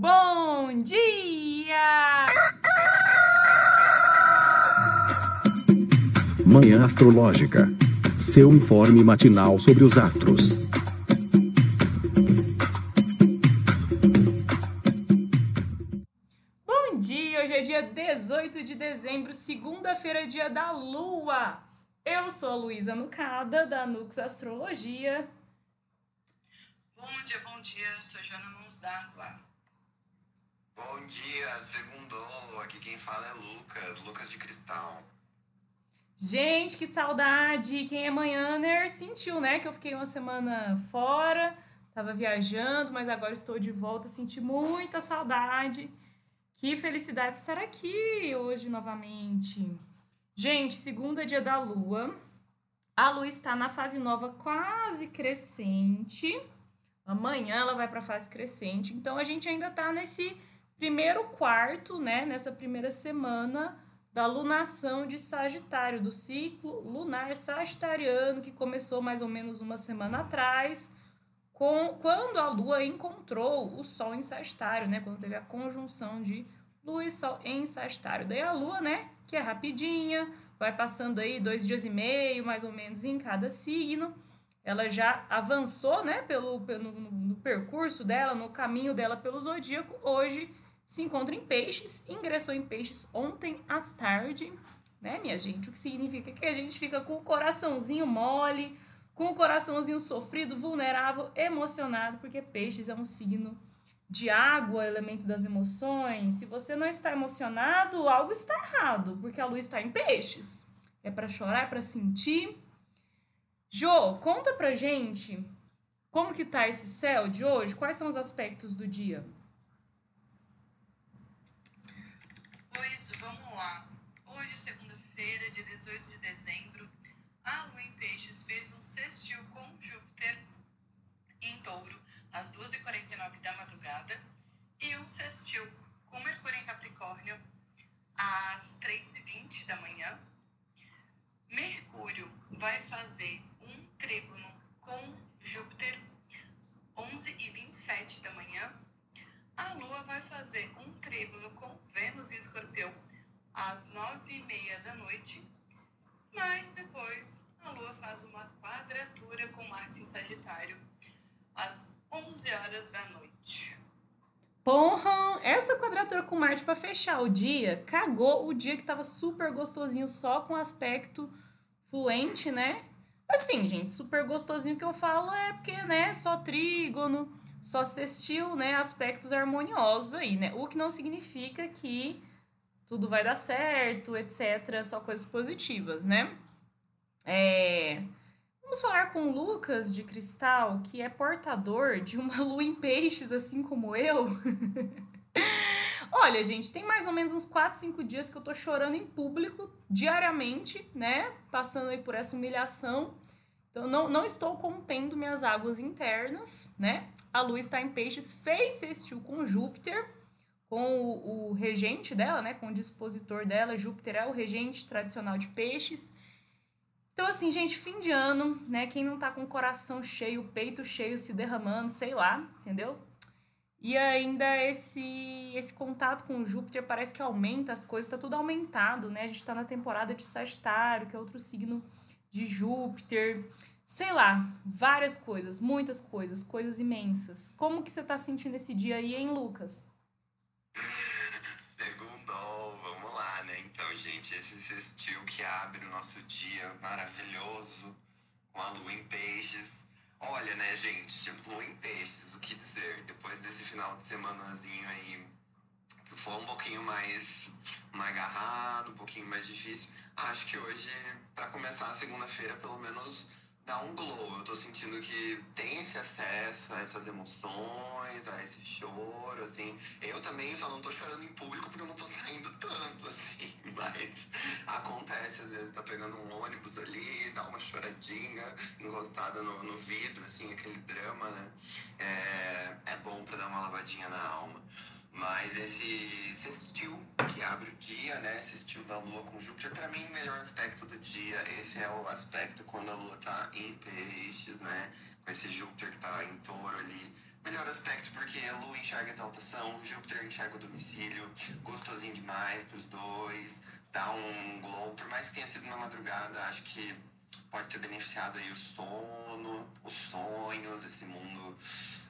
Bom dia! Manhã Astrológica. Seu informe matinal sobre os astros. Bom dia! Hoje é dia 18 de dezembro, segunda-feira, dia da Lua. Eu sou a Luísa Nucada, da Nux Astrologia. Bom dia, bom dia. Sou Joana Mãos d'Água. Bom dia, segundou. Aqui quem fala é Lucas, Lucas de Cristal. Gente, que saudade! Quem é manhãner sentiu, né? Que eu fiquei uma semana fora, tava viajando, mas agora estou de volta. Senti muita saudade. Que felicidade estar aqui hoje novamente. Gente, segunda dia da lua. A lua está na fase nova quase crescente. Amanhã ela vai para a fase crescente. Então a gente ainda está nesse primeiro quarto, né? Nessa primeira semana da lunação de Sagitário, do ciclo lunar sagitariano, que começou mais ou menos uma semana atrás, com, quando a Lua encontrou o Sol em Sagitário, né? Quando teve a conjunção de Lua e Sol em Sagitário. Daí a Lua, né? Que é rapidinha, vai passando aí dois dias e meio, mais ou menos, em cada signo. Ela já avançou, né? Pelo, pelo no, no percurso dela, no caminho dela pelo zodíaco. Hoje se encontra em peixes, ingressou em peixes ontem à tarde, né, minha gente? O que significa que a gente fica com o coraçãozinho mole, com o coraçãozinho sofrido, vulnerável, emocionado, porque peixes é um signo de água, elemento das emoções. Se você não está emocionado, algo está errado, porque a lua está em peixes. É para chorar, é para sentir. Jô, conta pra gente como que tá esse céu de hoje? Quais são os aspectos do dia? Pois vamos lá. Hoje, segunda-feira, dia 18 de dezembro, a Lua em Peixes fez um sextil com Júpiter em Touro às 2h49 da madrugada e um sextil com Mercúrio em Capricórnio às 3h20 da manhã. Mercúrio vai fazer um trígono com Júpiter 11h27 da manhã. A Lua vai fazer um trígono com Vênus em Escorpião às 9h30 da noite. Mas depois a Lua faz uma quadratura com Marte em Sagitário às 11 horas da noite. Porra, com Marte para fechar o dia, cagou o dia que tava super gostosinho só com aspecto fluente, né? Assim, gente, super gostosinho que eu falo é porque, né, só trígono, só sextil, né, aspectos harmoniosos aí, né? O que não significa que tudo vai dar certo, etc, só coisas positivas, né? É... Vamos falar com Lucas de Cristal, que é portador de uma lua em peixes, assim como eu. Olha, gente, tem mais ou menos uns 4, 5 dias que eu tô chorando em público diariamente, né? Passando aí por essa humilhação. Então, não, não estou contendo minhas águas internas, né? A lua está em peixes, fez sextil com Júpiter, com o, o regente dela, né? Com o dispositor dela. Júpiter é o regente tradicional de peixes. Então, assim, gente, fim de ano, né? Quem não tá com o coração cheio, o peito cheio, se derramando, sei lá, entendeu? E ainda esse esse contato com Júpiter parece que aumenta as coisas, tá tudo aumentado, né? A gente tá na temporada de Sagitário, que é outro signo de Júpiter. Sei lá, várias coisas, muitas coisas, coisas imensas. Como que você tá sentindo esse dia aí, hein, Lucas? Segundou, vamos lá, né? Então, gente, esse sextil que abre o nosso dia maravilhoso com a lua em peixes. Olha, né, gente, lua em peixes, o que dizer? Depois desse final de semanazinho aí, que foi um pouquinho mais, mais agarrado, um pouquinho mais difícil, acho que hoje, para começar a segunda-feira, pelo menos dá um glow. Eu tô sentindo que tem esse acesso a essas emoções, a esse choro, assim. Eu também só não tô chorando em público porque eu não tô saindo tanto, assim. Mas acontece, às vezes tá pegando um ônibus ali, dá uma choradinha encostada no, no vidro, assim, aquele drama, né? É, é bom pra dar uma lavadinha na alma. Mas esse sextil que abre o dia, né? Esse estilo da Lua com Júpiter, para mim, o melhor aspecto do dia. Esse é o aspecto quando a Lua tá em peixes, né? Com esse Júpiter que tá em touro ali, melhor aspecto porque a Lua enxerga exaltação, Júpiter enxerga o domicílio, gostosinho demais pros dois, dá um glow, por mais que tenha sido na madrugada, acho que pode ter beneficiado aí o sono, os sonhos, esse mundo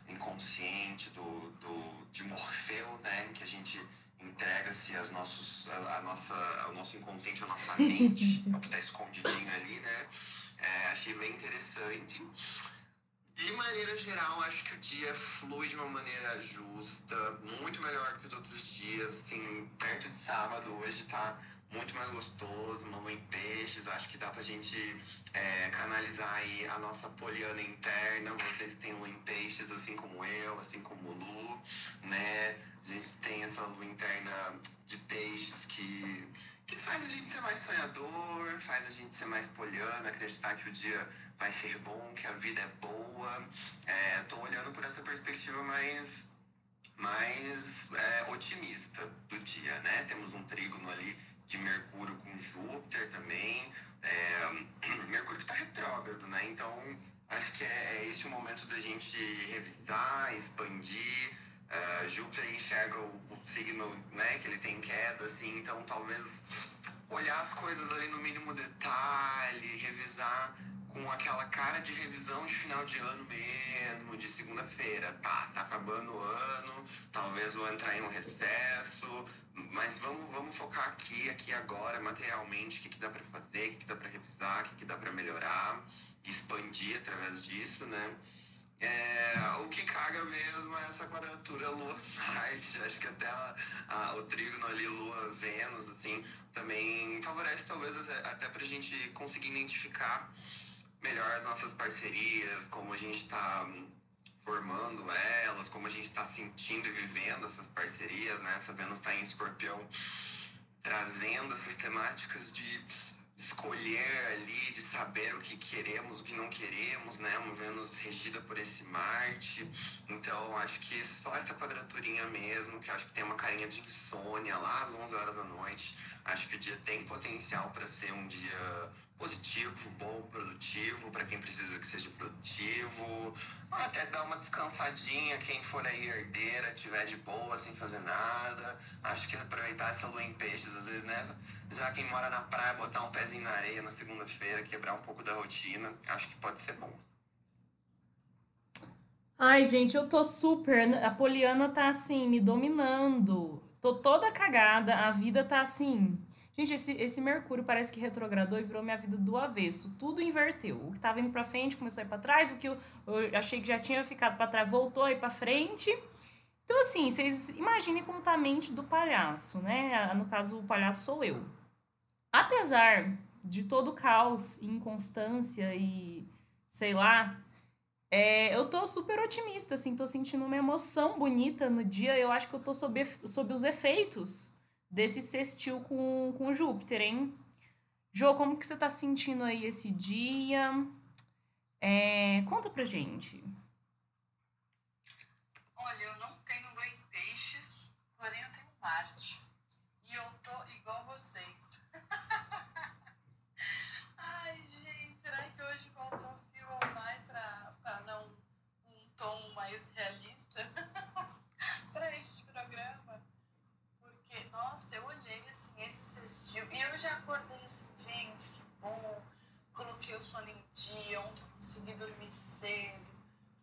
inconsciente do, do, de Morfeu, né? Que a gente entrega-se as nossos, a, a nossa, ao nosso inconsciente, a nossa mente, é o que está escondidinho ali, né? É, achei bem interessante. De maneira geral, acho que o dia flui de uma maneira justa, muito melhor que os outros dias. Assim, perto de sábado, hoje tá muito mais gostoso, em peixes. Acho que dá pra gente é, canalizar aí a nossa poliana interna. Vocês que têm lua em peixes, assim como eu, assim como o Lu, né? A gente tem essa lua interna de peixes que, que faz a gente ser mais sonhador, faz a gente ser mais poliana, acreditar que o dia vai ser bom, que a vida é boa. É, tô olhando por essa perspectiva mais mais é, otimista do dia, né? Temos um trígono ali de Mercúrio com Júpiter também. É, Mercúrio que está retrógrado, né? Então, acho que é, é esse o momento da gente revisar, expandir. Uh, Júpiter enxerga o, o, signo né, que ele tem queda, assim, então talvez olhar as coisas ali no mínimo detalhe, revisar com aquela cara de revisão de final de ano mesmo, de segunda-feira. Tá, tá acabando o ano, talvez vou entrar em um recesso, mas vamos, vamos focar aqui, aqui agora, materialmente, o que, que dá para fazer, o que, que dá para revisar, o que, que dá para melhorar, expandir através disso, né? É, o que caga mesmo é essa quadratura Lua-Marte. Acho que até a, a, o trígono ali, Lua-Vênus, assim, também favorece talvez até para a gente conseguir identificar melhor as nossas parcerias, como a gente está formando elas, como a gente está sentindo e vivendo essas parcerias, né? Sabendo estar em escorpião, trazendo essas temáticas de escolher ali, de saber o que queremos, o que não queremos, né? Uma Vênus regida por esse Marte. Então, acho que só essa quadraturinha mesmo, que acho que tem uma carinha de insônia lá às 11 horas da noite. Acho que o dia tem potencial para ser um dia positivo, bom, produtivo, para quem precisa que seja produtivo. Até dar uma descansadinha, quem for aí herdeira, tiver de boa, sem fazer nada. Acho que aproveitar essa lua em peixes, às vezes, né? Já quem mora na praia, botar um pezinho na areia na segunda-feira, quebrar um pouco da rotina, acho que pode ser bom. Ai, gente, eu tô super. A Poliana tá assim, me dominando. Tô toda cagada, a vida tá assim Gente, esse, esse Mercúrio parece que retrogradou e virou minha vida do avesso. Tudo inverteu. O que tava indo pra frente começou a ir pra trás, o que eu, eu achei que já tinha ficado para trás voltou a ir pra frente. Então, assim, vocês imaginem como tá a mente do palhaço, né? No caso, o palhaço sou eu. Apesar de todo o caos, inconstância e sei lá, é, eu tô super otimista, assim, tô sentindo uma emoção bonita no dia. Eu acho que eu tô sob, sob os efeitos desse sextil com, com Júpiter, hein? Jô, como que você tá sentindo aí esse dia? É, conta pra gente. Olha, eu não tenho lua em peixes, porém eu tenho Marte. E eu tô igual vocês. Ai, gente, será que hoje faltou fio online pra, pra não um tom mais realista para este programa? Porque, nossa, eu olhei assim, esse cestil, e eu já acordei assim, gente, que bom. O sono em dia, ontem eu consegui dormir cedo.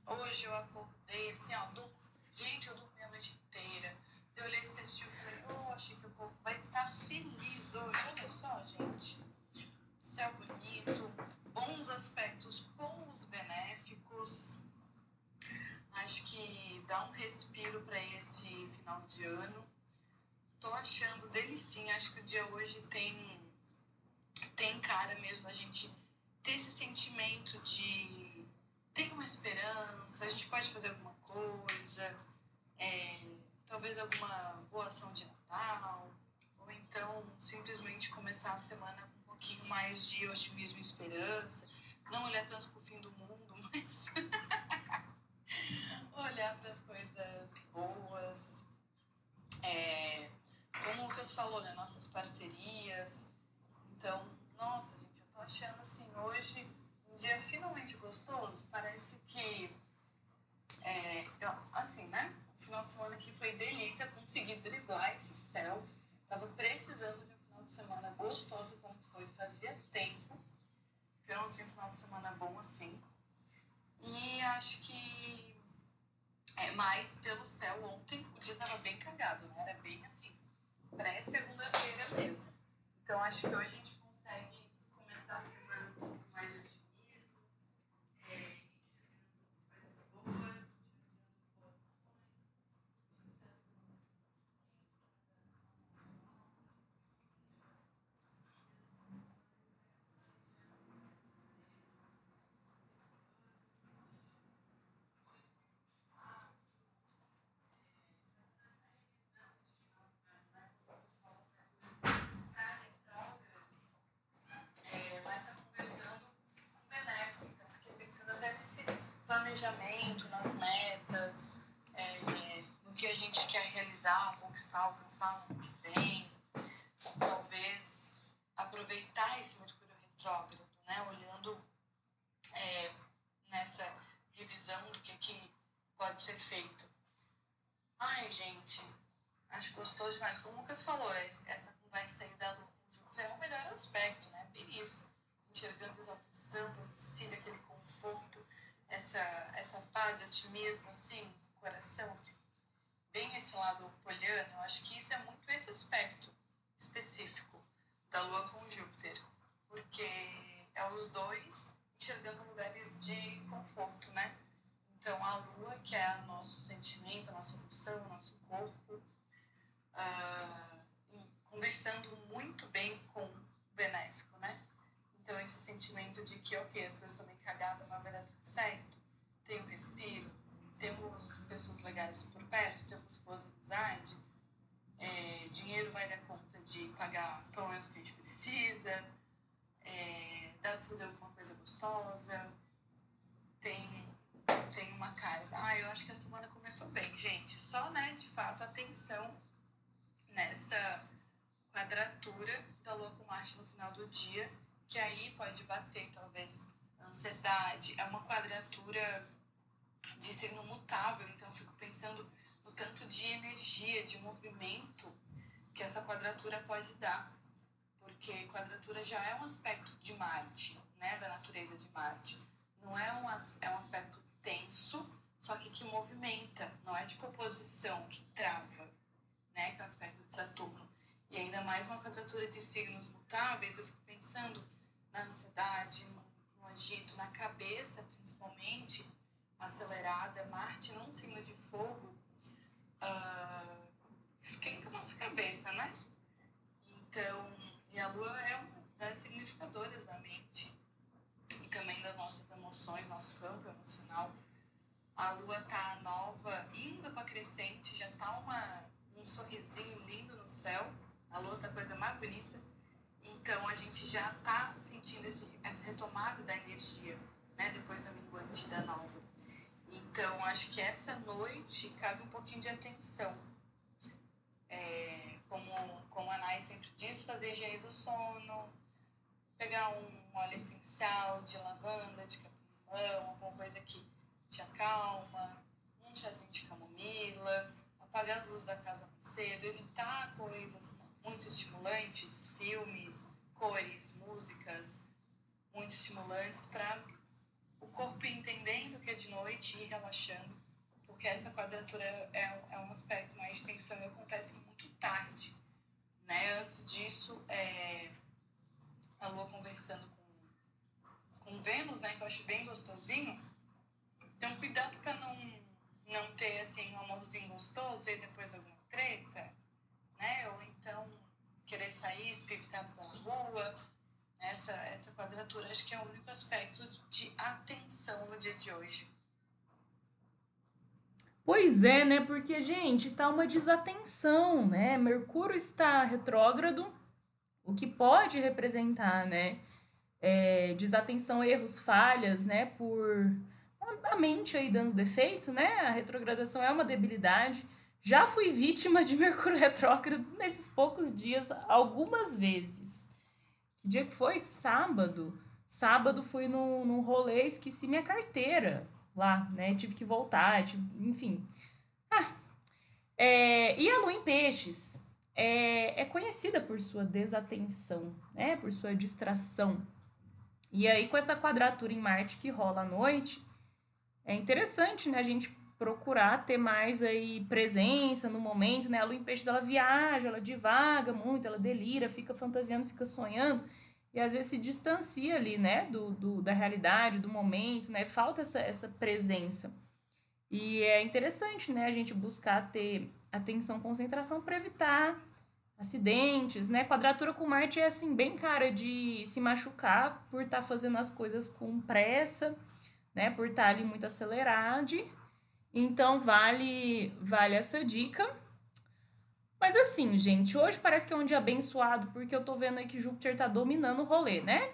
Hoje eu acordei assim, ó, do... gente, eu dormi a noite inteira. Eu olhei esse cestil e falei, poxa, que o povo vai estar tá feliz hoje. Olha só, gente. Céu bonito, bons aspectos com os benéficos. Acho que dá um respiro para esse final de ano tô achando delicinha. Acho que o dia hoje tem, tem cara mesmo a gente ter esse sentimento de tem uma esperança, a gente pode fazer alguma coisa, é, talvez alguma boa ação de Natal, ou então simplesmente começar a semana com um pouquinho mais de otimismo e esperança, não olhar tanto para o fim do mundo, mas olhar para as coisas boas. É, como o Lucas falou, né? Nossas parcerias. Então, nossa, tô achando assim, hoje um dia finalmente gostoso. Parece que. É, eu, final de semana aqui foi delícia, consegui driblar esse céu. Tava precisando de um final de semana gostoso como foi, fazia tempo que eu não tinha um final de semana bom assim. E acho que é mais pelo céu. Ontem o dia tava bem cagado, né? Era bem assim, pré-segunda-feira mesmo. Então acho que hoje a gente consegue começar a semana um pouco mais otimismo, é, coisas boas, É, mas está conversando com o benéfico. Então, fiquei pensando até nesse planejamento, nas metas, é, no que a gente quer realizar, conquistar, alcançar no ano que vem. Talvez aproveitar esse Mercúrio retrógrado, né? Olhando é, nessa revisão do que, que pode ser feito. Ai, gente, acho gostoso demais. Como o Lucas falou, es- essa conversa aí da Lua é o melhor aspecto, né? Bem isso. Enxergando a exaltação, domicílio, aquele conforto, essa, essa paz de otimismo, assim, coração. Bem esse lado poliano, eu acho que isso é muito esse aspecto específico da Lua com Júpiter. Porque é os dois enxergando lugares de conforto, né? Então, a lua, que é o nosso sentimento, a nossa emoção, o nosso corpo, e conversando muito bem com o benéfico, né? Então, esse sentimento de que, ok, as coisas estão meio cagadas, mas vai dar tudo certo. Tem o respiro, temos pessoas legais por perto, temos boas amizades, é, dinheiro vai dar conta de pagar pelo menos o que a gente precisa, é, dá pra fazer alguma coisa gostosa, tem tem uma cara. Ah, eu acho que a semana começou bem, gente. Só, né, de fato, atenção nessa quadratura da Lua com Marte no final do dia, que aí pode bater, talvez, ansiedade. É uma quadratura de signo mutável, então eu fico pensando no tanto de energia, de movimento que essa quadratura pode dar. Porque quadratura já é um aspecto de Marte, né, da natureza de Marte. Não é um, é um aspecto tenso, só que que movimenta, não é tipo oposição que trava, né, que é um aspecto de Saturno. E ainda mais uma quadratura de signos mutáveis, eu fico pensando na ansiedade, no, agito, na cabeça principalmente, acelerada. Marte num signo de fogo a nossa cabeça, né? Então, e a Lua é uma das significadoras da mente e também das nossas emoções, nosso campo emocional. A Lua tá nova, indo para crescente, já tá uma, um sorrisinho lindo no céu. A Lua tá a coisa mais bonita. Então a gente já tá sentindo esse, essa retomada da energia, né? Depois da minguante da nova. Então acho que essa noite cabe um pouquinho de atenção. É, como, como a Nai sempre diz, fazer higiene do sono, pegar um óleo essencial de lavanda, de capim-limão, alguma coisa que te acalma, um chazinho de camomila, apagar a luz da casa mais cedo, evitar coisas muito estimulantes, filmes, cores, músicas muito estimulantes para o corpo entendendo que é de noite e relaxando, porque essa quadratura é, é um aspecto mais tensão e acontece muito tarde. Né? Antes disso, é, a Lua conversando com, com Vênus, né, que eu acho bem gostosinho. Então, cuidado para não, não ter assim, um amorzinho gostoso e depois alguma treta, né? Ou então querer sair espevitado pela rua. Essa, essa quadratura acho que é o único aspecto de atenção no dia de hoje. Pois é, né? Porque, gente, tá uma desatenção, né? Mercúrio está retrógrado, o que pode representar, né? É, desatenção, erros, falhas, né? Por a mente aí dando defeito, né? A retrogradação é uma debilidade. Já fui vítima de Mercúrio retrógrado nesses poucos dias, algumas vezes. Que dia que foi? Sábado. Sábado fui num, num rolê, esqueci minha carteira lá, né? Tive que voltar, tive- enfim. Ah, É, e a lua em peixes é, é conhecida por sua desatenção, né? Por sua distração. E aí, com essa quadratura em Marte que rola à noite, é interessante, né? A gente procurar ter mais aí presença no momento, né? A lua em peixes, ela viaja, ela divaga muito, ela delira, fica fantasiando, fica sonhando e às vezes se distancia ali, né, do, do, da realidade, do momento, né, falta essa, essa presença. E é interessante, né, a gente buscar ter atenção, concentração para evitar acidentes, né, quadratura com Marte é, assim, bem cara de se machucar por estar tá fazendo as coisas com pressa, né, por estar tá ali muito acelerado, então vale, vale essa dica. Mas assim, gente, hoje parece que é um dia abençoado, porque eu tô vendo aí que Júpiter tá dominando o rolê, né?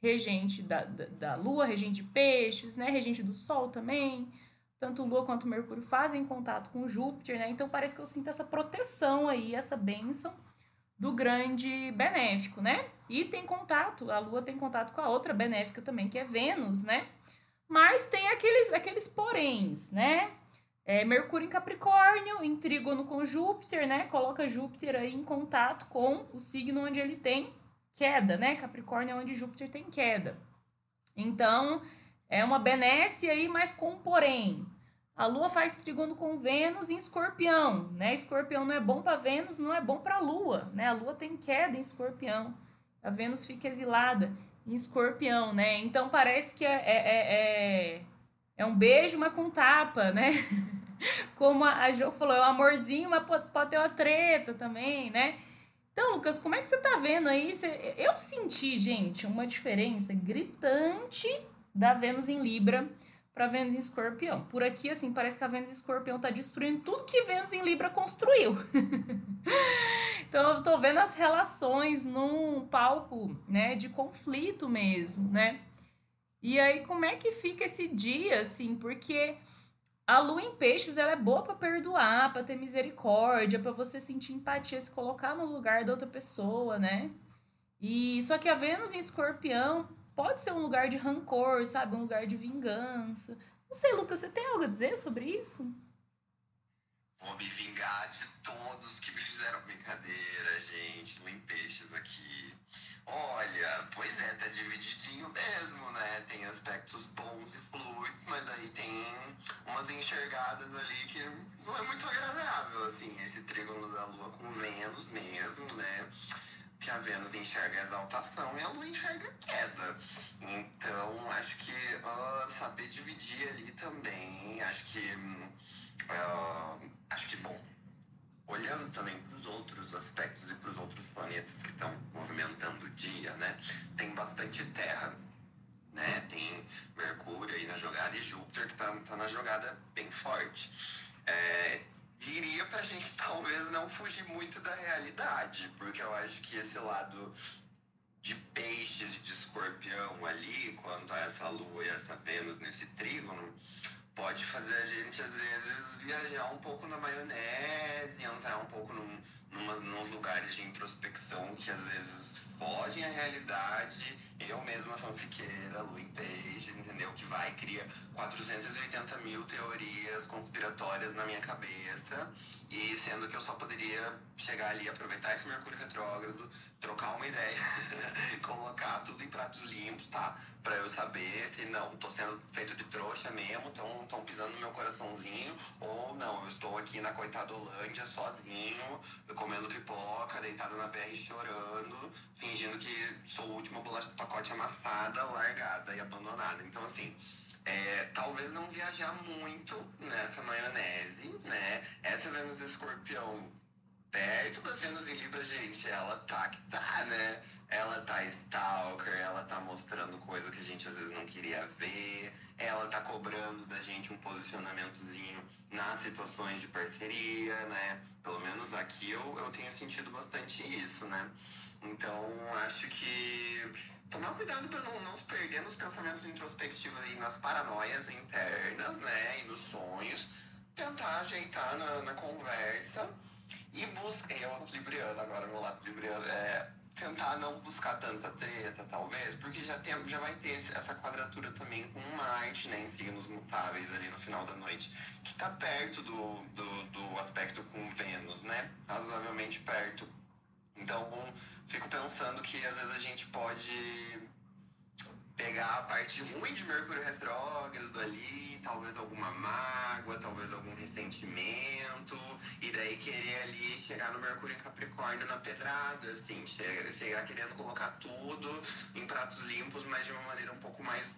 Regente da, da, da Lua, regente de peixes, né? Regente do Sol também. Tanto Lua quanto Mercúrio fazem contato com Júpiter, né? Então parece que eu sinto essa proteção aí, essa bênção do grande benéfico, né? E tem contato, a Lua tem contato com a outra benéfica também, que é Vênus, né? Mas tem aqueles, aqueles poréns, né? É, Mercúrio em Capricórnio, em trígono com Júpiter, né? Coloca Júpiter aí em contato com o signo onde ele tem queda, né? Capricórnio é onde Júpiter tem queda. Então, é uma benesse aí, mas com porém. A Lua faz trígono com Vênus em Escorpião, né? Escorpião não é bom para Vênus, não é bom para Lua, né? A Lua tem queda em Escorpião. A Vênus fica exilada em Escorpião, né? Então parece que é, é, é, é um beijo, mas com tapa, né? Como a Jo falou, é um amorzinho, mas pode, pode ter uma treta também, né? Então, Lucas, como é que você tá vendo aí? Eu senti, gente, uma diferença gritante da Vênus em Libra para Vênus em Escorpião. Por aqui, assim, parece que a Vênus em Escorpião tá destruindo tudo que Vênus em Libra construiu. então, eu tô vendo as relações num palco, né, de conflito mesmo, né? E aí, como é que fica esse dia, assim? Porque a lua em peixes, ela é boa para perdoar, para ter misericórdia, para você sentir empatia, se colocar no lugar da outra pessoa, né? E só que a Vênus em escorpião pode ser um lugar de rancor, sabe? Um lugar de vingança. Não sei, Lucas, você tem algo a dizer sobre isso? Vou me vingar de todos que me fizeram brincadeira, gente. Lua em peixes aqui. Olha, pois é, tá? Tem aspectos bons e fluidos, mas aí tem umas enxergadas ali que não é muito agradável, assim, esse trígono da Lua com Vênus mesmo, né? Que a Vênus enxerga exaltação e a Lua enxerga queda. Então, acho que uh, saber dividir ali também, acho que. Uh, acho que bom olhando também para os outros aspectos e para os outros planetas que estão movimentando o dia, né? Tem bastante Terra, né? Tem Mercúrio aí na jogada e Júpiter que está tá na jogada bem forte. É, diria para a gente talvez não fugir muito da realidade, porque eu acho que esse lado de peixes e de escorpião ali, quanto a essa lua e essa Vênus nesse trígono, pode fazer a gente, às vezes, viajar um pouco na maionese, entrar um pouco num, numa, nos lugares de introspecção que às vezes fogem à realidade. Eu mesma fanfiqueira, Lu em Peixe, entendeu? Que vai e cria 480 mil teorias conspiratórias na minha cabeça. E sendo que eu só poderia chegar ali, aproveitar esse Mercúrio retrógrado, trocar uma ideia, colocar tudo em pratos limpos, tá? Pra eu saber se não, tô sendo feito de trouxa mesmo, tão, tão pisando no meu coraçãozinho, ou não, eu estou aqui na coitada Holândia, sozinho, comendo pipoca, deitado na BR chorando, fingindo que sou o último bolacha do pacote amassada, largada e abandonada. Então, assim, é, talvez não viajar muito nessa maionese, né? Essa Vênus Escorpião perto da Vênus em Libra, gente, ela tá que tá, né? Ela tá stalker, ela tá mostrando coisa que a gente às vezes não queria ver, ela tá cobrando da gente um posicionamentozinho nas situações de parceria, né? Pelo menos aqui eu, eu tenho sentido bastante isso, né? Então, acho que tomar cuidado para não, não se perder nos pensamentos introspectivos e nas paranoias internas, né? E nos sonhos. Tentar ajeitar na, na conversa e busca. Eu, Libriano, agora, meu lado Libriano, é tentar não buscar tanta treta, talvez, porque já, tem, já vai ter essa quadratura também com Marte, né, em signos mutáveis ali no final da noite, que está perto do, do, do aspecto com Vênus, né? Razoavelmente perto. Então, fico pensando que às vezes a gente pode pegar a parte ruim de Mercúrio retrógrado ali, talvez alguma mágoa, talvez algum ressentimento, e daí querer ali chegar no Mercúrio em Capricórnio na pedrada, assim, chegar, chegar querendo colocar tudo em pratos limpos, mas de uma maneira um pouco mais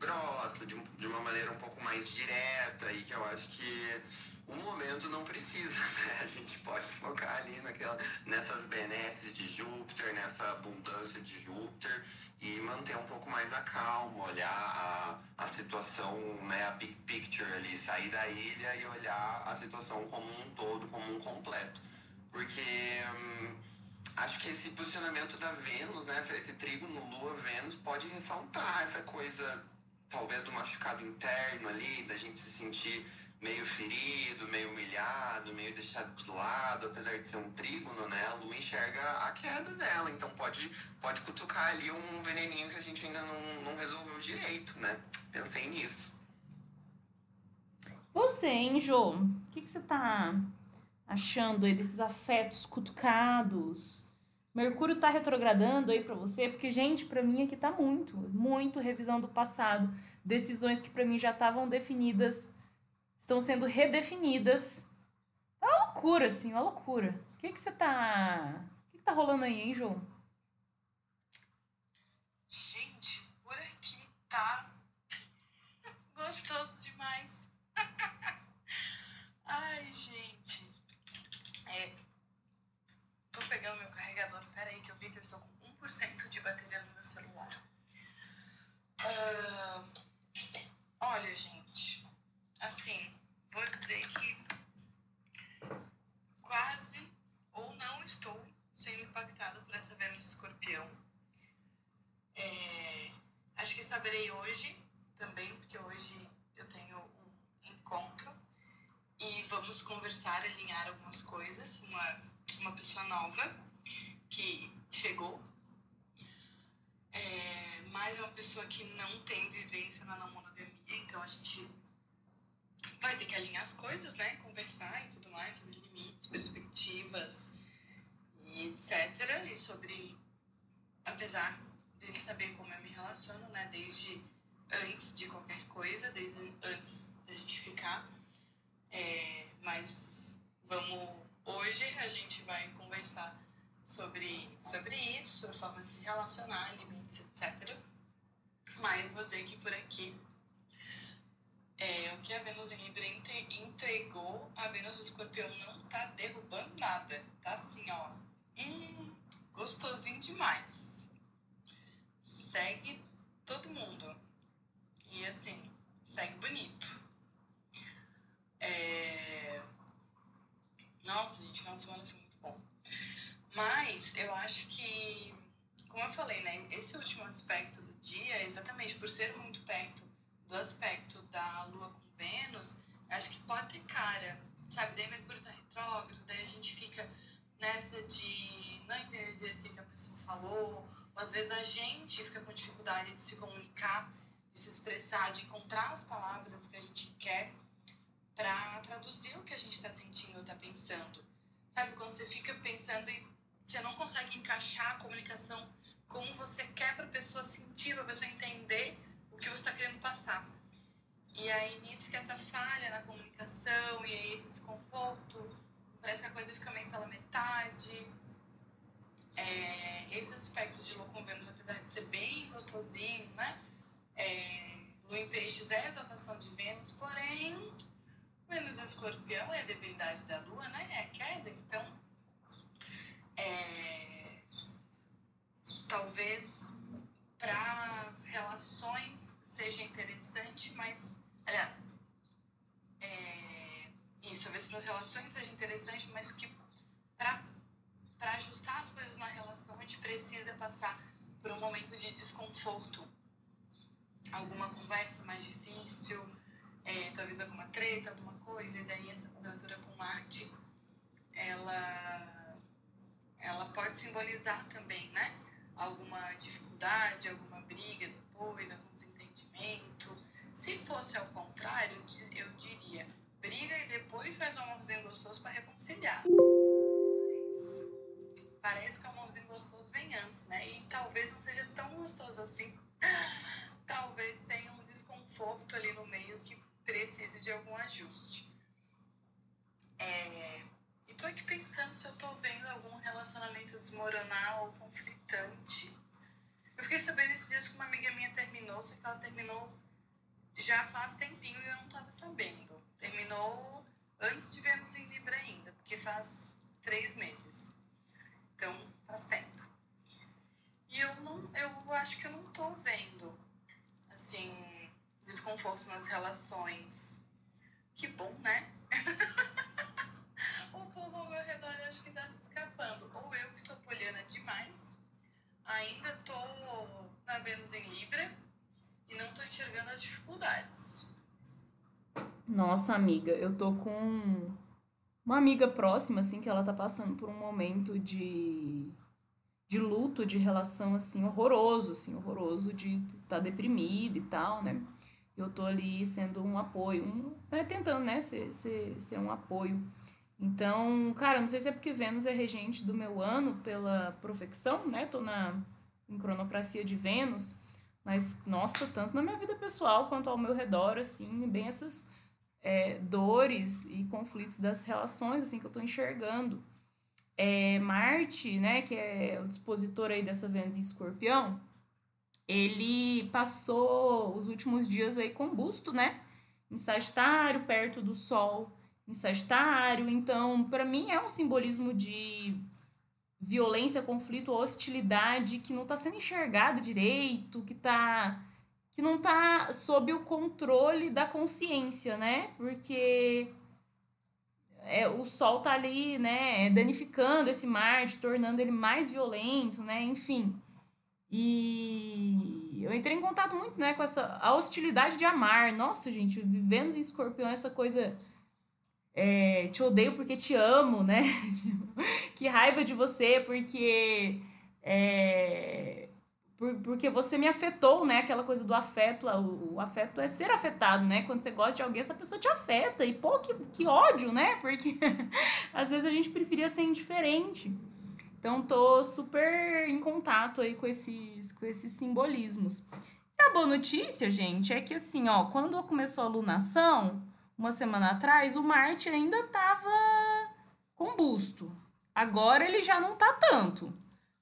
grossa, de, de uma maneira um pouco mais direta, e que eu acho que o momento não precisa, né? A gente pode focar ali naquela, nessas benesses de Júpiter, nessa abundância de Júpiter e manter um pouco mais a calma, olhar a, a situação, né, a big picture ali, sair da ilha e olhar a situação como um todo, como um completo. Porque hum, acho que esse posicionamento da Vênus, né, esse trigo no Lua-Vênus pode ressaltar essa coisa, talvez, do machucado interno ali, da gente se sentir meio ferido, meio humilhado, meio deixado de lado, apesar de ser um trígono, né? A lua enxerga a queda dela, então pode, pode cutucar ali um veneninho que a gente ainda não, não resolveu direito, né? Pensei nisso. Você, hein, Jô? O que, que você tá achando aí desses afetos cutucados? Mercúrio tá retrogradando aí para você? Porque, gente, para mim aqui tá muito, muito revisão do passado. Decisões que para mim já estavam definidas estão sendo redefinidas. É uma loucura, assim, uma loucura. O que, que você tá. O que, que tá rolando aí, hein, João? Gente, por aqui tá gostoso demais. Ai, gente. É. Tô pegando meu carregador. Pera aí que eu vi que eu estou com 1% de bateria no meu celular. Uh, olha, gente. Assim, vou dizer que quase ou não estou sendo impactada por essa Vênus escorpião. É, acho que saberei hoje também, porque hoje eu tenho um encontro e vamos conversar, alinhar algumas coisas. Uma, uma pessoa nova que chegou, é, mais uma pessoa que não tem vivência na não monogamia, então a gente vai ter que alinhar as coisas, né? Conversar e tudo mais sobre limites, perspectivas e etc. E sobre, apesar dele saber como eu me relaciono, né? Desde antes de qualquer coisa, desde antes da gente ficar. É, mas vamos. Hoje a gente vai conversar sobre, sobre isso, sobre forma de se relacionar, limites, etc. Mas vou dizer que por aqui é, o que a Vênus em Libra entregou, a Vênus Escorpião não tá derrubando nada. Tá assim, ó. Hum, gostosinho demais. Segue todo mundo. E assim, segue bonito. É... Nossa, gente, final de semana foi muito bom. Mas eu acho que, como eu falei, né? Esse último aspecto dia, exatamente por ser muito perto do aspecto da Lua com Vênus, acho que pode ter cara, sabe? Daí Mercúrio tá retrógrado, daí a gente fica nessa de não entender o que a pessoa falou, ou às vezes a gente fica com dificuldade de se comunicar, de se expressar, de encontrar as palavras que a gente quer para traduzir o que a gente está sentindo ou está pensando. Sabe, quando você fica pensando e você não consegue encaixar a comunicação como você quer para a pessoa sentir, para a pessoa entender o que você está querendo passar. E aí nisso fica essa falha na comunicação, e aí esse desconforto, parece que a coisa fica meio pela metade. É, esse aspecto de Vênus, apesar de ser bem gostosinho, né? É, Lua em Peixes é a exaltação de Vênus, porém, Vênus escorpião é a debilidade da Lua, né? É a queda, então. É, talvez para as relações seja interessante, mas, aliás, é, isso, talvez para as relações seja interessante, mas que para ajustar as coisas na relação a gente precisa passar por um momento de desconforto. Alguma conversa mais difícil, é, talvez alguma treta, alguma coisa, e daí essa quadratura com Marte, ela, ela pode simbolizar também, né? Alguma dificuldade, alguma briga depois, algum desentendimento. Se fosse ao contrário, eu diria briga e depois faz um amorzinho gostoso para reconciliar. Mas parece que o amorzinho gostoso vem antes, né? E talvez não seja tão gostoso assim. Talvez tenha um desconforto ali no meio que precise de algum ajuste. É, tô aqui pensando se eu tô vendo algum relacionamento desmoronar ou conflitante. Eu fiquei sabendo esses dias que uma amiga minha terminou, só que ela terminou já faz tempinho e eu não tava sabendo. Terminou antes de vermos em Libra ainda, porque faz três meses. Então, faz tempo. E eu não, eu acho que eu não tô vendo, assim, desconforto nas relações. Que bom, né? o povo ao meu redor eu acho que tá se escapando. Ou eu que tô poliana demais, ainda tô na Vênus em Libra e não tô enxergando as dificuldades. Nossa, amiga, eu tô com uma amiga próxima, assim, que ela tá passando por um momento de, de luto, de relação, assim, horroroso, assim, horroroso de estar tá deprimida e tal, né? Eu tô ali sendo um apoio, um, né, tentando, né, ser, ser, ser um apoio. Então, cara, não sei se é porque Vênus é regente do meu ano pela profecção, né? Tô na em cronocracia de Vênus, mas, nossa, tanto na minha vida pessoal quanto ao meu redor, assim, bem essas é, dores e conflitos das relações, assim, que eu tô enxergando. É, Marte, né, que é o dispositor aí dessa Vênus em escorpião, ele passou os últimos dias aí com busto, né, em Sagitário, perto do Sol em Sagitário. Então, para mim é um simbolismo de violência, conflito, hostilidade que não está sendo enxergada direito, que tá que não está sob o controle da consciência, né? Porque é, o sol tá ali, né, danificando esse Marte, tornando ele mais violento, né? Enfim. E eu entrei em contato muito, né, com essa a hostilidade de amar. Nossa, gente, vivemos em Escorpião essa coisa é, te odeio porque te amo, né? que raiva de você porque é, por, porque você me afetou, né? Aquela coisa do afeto, o, o, afeto é ser afetado, né? Quando você gosta de alguém, essa pessoa te afeta. E, pô, que, que ódio, né? Porque às vezes a gente preferia ser indiferente. Então, tô super em contato aí com esses, com esses simbolismos. E a boa notícia, gente, é que assim, ó, quando começou a lunação, uma semana atrás, o Marte ainda estava com busto. Agora ele já não tá tanto.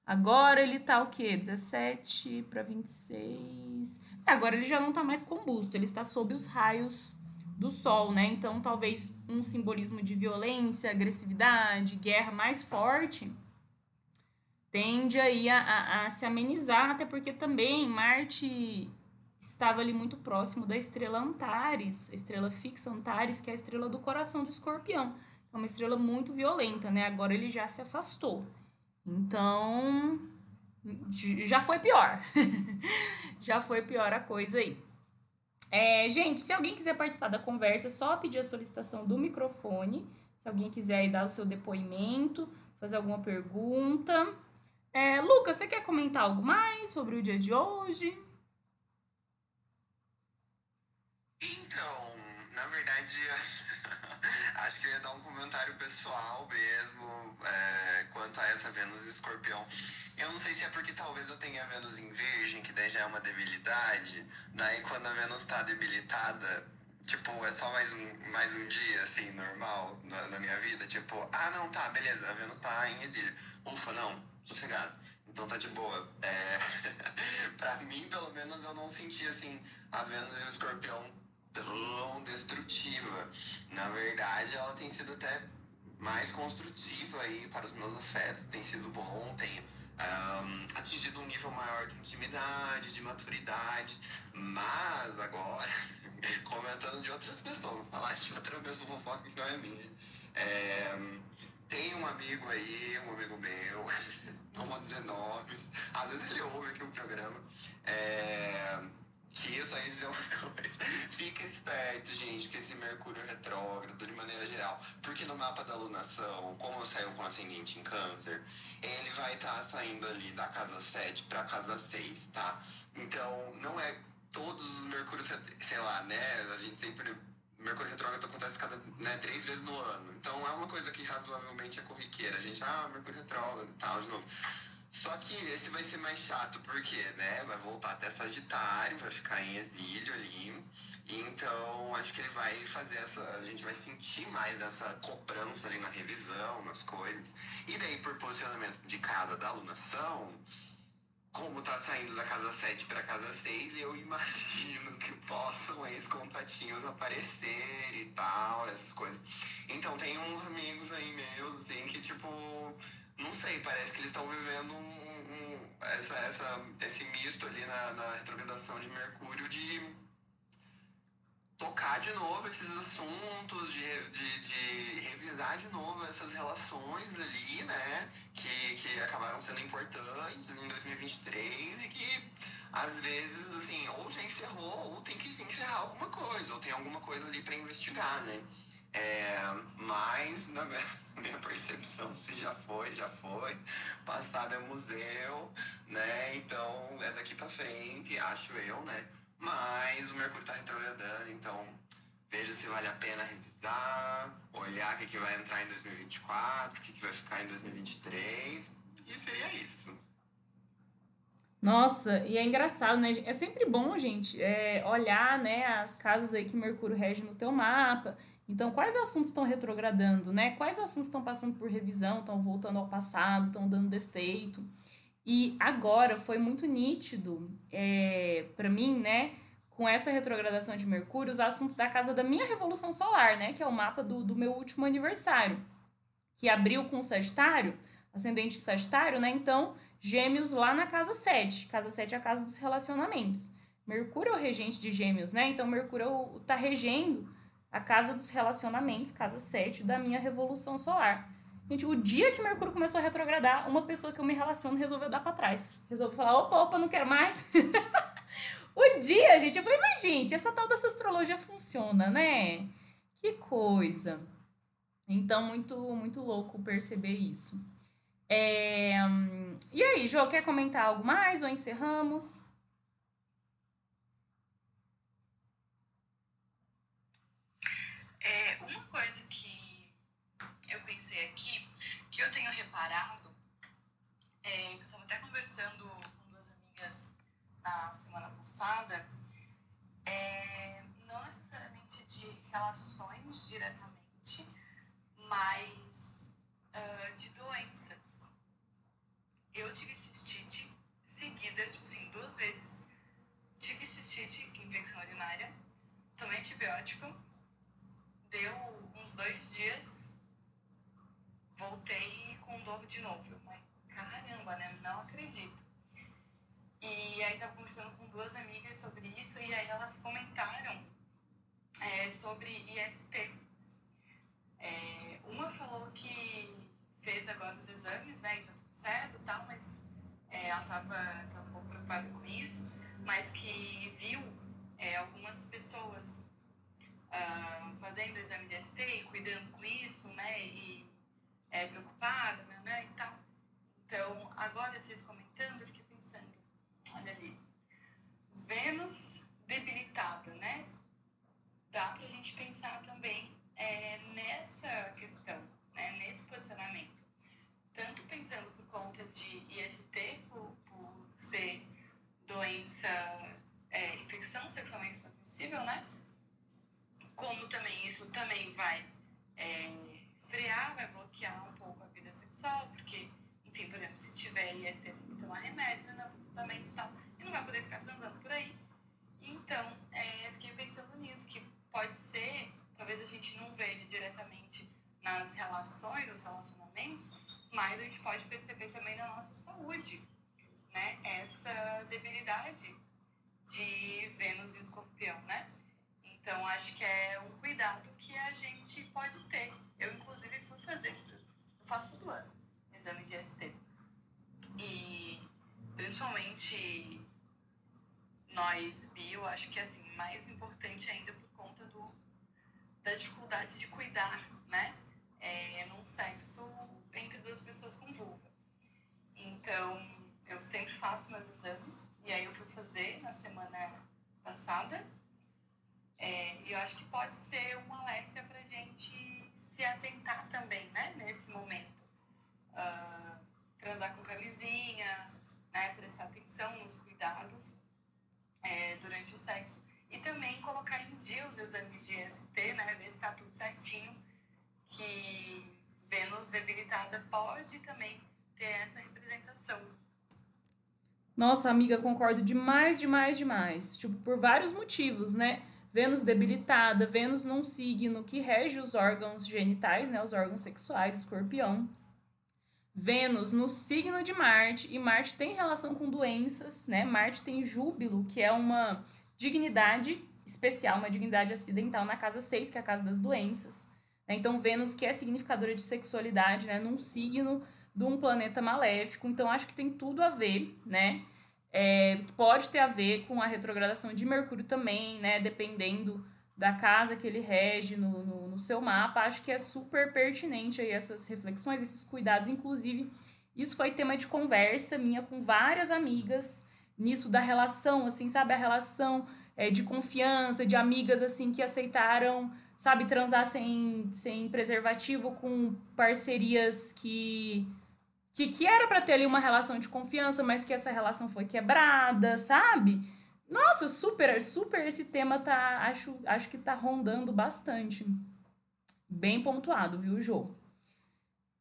Agora ele tá o quê? 17 para 26. Agora ele já não tá mais com busto, ele está sob os raios do sol, né? Então talvez um simbolismo de violência, agressividade, guerra mais forte tende aí a, a, a se amenizar, até porque também Marte estava ali muito próximo da estrela Antares, a estrela fixa Antares, que é a estrela do coração do escorpião. É uma estrela muito violenta, né? Agora ele já se afastou. Então, já foi pior. já foi pior a coisa aí. É, gente, se alguém quiser participar da conversa, é só pedir a solicitação do microfone. Se alguém quiser aí dar o seu depoimento, fazer alguma pergunta. É, Lucas, você quer comentar algo mais sobre o dia de hoje? Então, na verdade, acho que eu ia dar um comentário pessoal mesmo é, quanto a essa Vênus Escorpião. Eu não sei se é porque talvez eu tenha Vênus em Virgem, que daí já é uma debilidade. Daí quando a Vênus tá debilitada, tipo, é só mais um, mais um dia, assim, normal na, na minha vida. Tipo, ah, não, tá, beleza, a Vênus tá em exílio. Ufa, não, sossegado. Então tá de boa. É... pra mim, pelo menos, eu não senti, assim, a Vênus e o Escorpião tão destrutiva. Na verdade, ela tem sido até mais construtiva aí para os meus afetos, tem sido bom, tem um, atingido um nível maior de intimidade, de maturidade, mas agora, comentando de outras pessoas, falar de outra pessoa fofoca que não é minha. É, tem um amigo aí, um amigo meu, não vou dizer nomes, às vezes ele ouve aqui o programa, é, que eu só ia dizer uma coisa. Fica esperto, gente, que esse Mercúrio retrógrado, de maneira geral, porque no mapa da lunação, como eu saio com ascendente em câncer, ele vai estar tá saindo ali da casa 7 para casa 6, tá? Então, não é todos os Mercúrios, sei lá, né? A gente sempre. Mercúrio retrógrado acontece cada né, três vezes no ano. Então é uma coisa que razoavelmente é corriqueira. A gente, ah, Mercúrio retrógrado e tal, de novo. Só que esse vai ser mais chato, porque, né? Vai voltar até Sagitário, vai ficar em exílio ali. Então, acho que ele vai fazer essa. A gente vai sentir mais essa cobrança ali na revisão, nas coisas. E daí, por posicionamento de casa da alunação, como tá saindo da casa 7 para casa 6, eu imagino que possam esses contatinhos aparecer e tal, essas coisas. Então, tem uns amigos aí meus, assim, que, tipo não sei, parece que eles estão vivendo um, um, essa, essa, esse misto ali na, na retrogradação de Mercúrio de tocar de novo esses assuntos, de, de, de, revisar de novo essas relações ali, né? Que, que acabaram sendo importantes em 2023 e que às vezes, assim, ou já encerrou ou tem que encerrar alguma coisa, ou tem alguma coisa ali para investigar, né? É, mas, na minha percepção, se já foi, já foi. Passado é museu, né? Então, é daqui para frente, acho eu, né? Mas o Mercúrio está retrogradando, então veja se vale a pena revisar, olhar o que, que vai entrar em 2024, o que, que vai ficar em 2023. E seria isso. Nossa, e é engraçado, né? É sempre bom, gente, é, olhar né, as casas aí que Mercúrio rege no teu mapa então, quais assuntos estão retrogradando, né? Quais assuntos estão passando por revisão, estão voltando ao passado, estão dando defeito? E agora foi muito nítido é, para mim, né? Com essa retrogradação de Mercúrio, os assuntos da casa da minha revolução solar, né? Que é o mapa do, do meu último aniversário, que abriu com Sagitário, ascendente Sagitário, né? Então, Gêmeos lá na casa 7. Casa 7 é a casa dos relacionamentos. Mercúrio é o regente de Gêmeos, né? Então, Mercúrio está regendo a casa dos relacionamentos, casa 7 da minha revolução solar. Gente, o dia que Mercúrio começou a retrogradar, uma pessoa que eu me relaciono resolveu dar para trás. Resolveu falar: opa, opa, não quero mais. o dia, gente, eu falei: mas, gente, essa tal dessa astrologia funciona, né? Que coisa. Então, muito, muito louco perceber isso. É... E aí, Jô, quer comentar algo mais ou encerramos? É, uma coisa que eu pensei aqui, que eu tenho reparado, é, que eu estava até conversando com duas amigas na semana passada, é, não necessariamente de relações diretamente, mas uh, de doenças. Eu tive cistite seguida, tipo assim, duas vezes. Tive cistite, infecção urinária, tomei antibiótico deu uns dois dias, voltei com dor de novo. Mas caramba, né? Não acredito. E aí tava conversando com duas amigas sobre isso e aí elas comentaram é, sobre IST. É, uma falou que fez agora os exames, né? E tá tudo certo tal, mas é, ela tava, tava um pouco preocupada com isso, mas que viu é, algumas pessoas uh, fazendo exame de ST cuidando com isso, né? E é, preocupada, né, né? E tal. Então, agora vocês comentando, eu fiquei pensando, olha ali, Vênus debilitada, né? Dá pra gente pensar também é, nessa questão, né? Nesse posicionamento. Tanto pensando por conta de IST, por, por ser doença, é, infecção sexualmente transmissível, né? Como também isso também vai é, frear, vai bloquear um pouco a vida sexual, porque, enfim, por exemplo, se tiver IST, tem que tomar remédio, né, tratamento e tal, e não vai poder ficar transando por aí. Então, é, fiquei pensando nisso, que pode ser, talvez a gente não veja diretamente nas relações, nos relacionamentos, mas a gente pode perceber também na nossa saúde, né, essa debilidade de Vênus e Escorpião, né? Então, acho que é um cuidado que a gente pode ter. Eu, inclusive, fui fazer, eu faço todo ano, exame de ST. E, principalmente nós bi, eu acho que assim, mais importante ainda por conta do, da dificuldade de cuidar, né? É, num sexo entre duas pessoas com vulva. Então, eu sempre faço meus exames, e aí eu fui fazer na semana passada. É, eu acho que pode ser um alerta para a gente se atentar também, né, nesse momento. Uh, transar com camisinha, né, prestar atenção nos cuidados é, durante o sexo. E também colocar em dia os exames de ST, né, ver se está tudo certinho, que Vênus debilitada pode também ter essa representação. Nossa, amiga, concordo demais, demais, demais. Tipo, por vários motivos, né? Vênus debilitada, Vênus num signo que rege os órgãos genitais, né? Os órgãos sexuais, escorpião. Vênus no signo de Marte, e Marte tem relação com doenças, né? Marte tem júbilo, que é uma dignidade especial, uma dignidade acidental na casa 6, que é a casa das doenças. Né? Então, Vênus, que é significadora de sexualidade, né? Num signo de um planeta maléfico. Então, acho que tem tudo a ver, né? É, pode ter a ver com a retrogradação de Mercúrio também, né? Dependendo da casa que ele rege no, no, no, seu mapa. Acho que é super pertinente aí essas reflexões, esses cuidados. Inclusive, isso foi tema de conversa minha com várias amigas nisso da relação, assim, sabe? A relação é, de confiança, de amigas, assim, que aceitaram, sabe, transar sem, sem preservativo com parcerias que. Que, que era para ter ali uma relação de confiança, mas que essa relação foi quebrada, sabe? Nossa, super, super esse tema tá, acho, acho que tá rondando bastante. Bem pontuado, viu, Jô?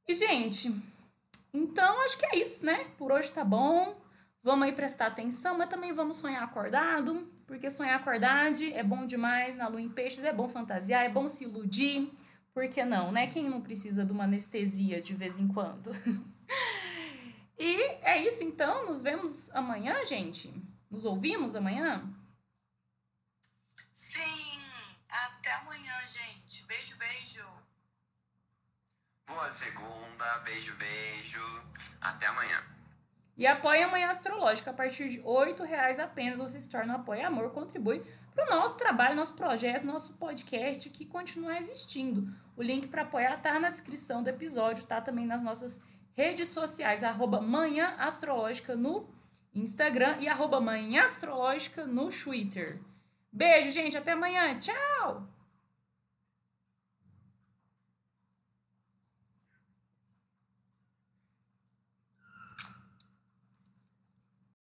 E, gente, então acho que é isso, né? Por hoje tá bom. Vamos aí prestar atenção, mas também vamos sonhar acordado, porque sonhar acordado é bom demais na lua em peixes, é bom fantasiar, é bom se iludir. Por que não, né? Quem não precisa de uma anestesia de vez em quando? e é isso então, nos vemos amanhã, gente. Nos ouvimos amanhã? Sim! Até amanhã, gente. Beijo, beijo. Boa segunda, beijo, beijo. Até amanhã. E apoie Amanhã Astrológica. A partir de R$ reais apenas você se torna um apoio amor, contribui para o nosso trabalho, nosso projeto, nosso podcast que continua existindo. O link para apoiar tá na descrição do episódio, tá também nas nossas redes sociais, arroba Manhã Astrológica no Instagram e arroba Manhã Astrológica no Twitter. Beijo, gente. Até amanhã. Tchau!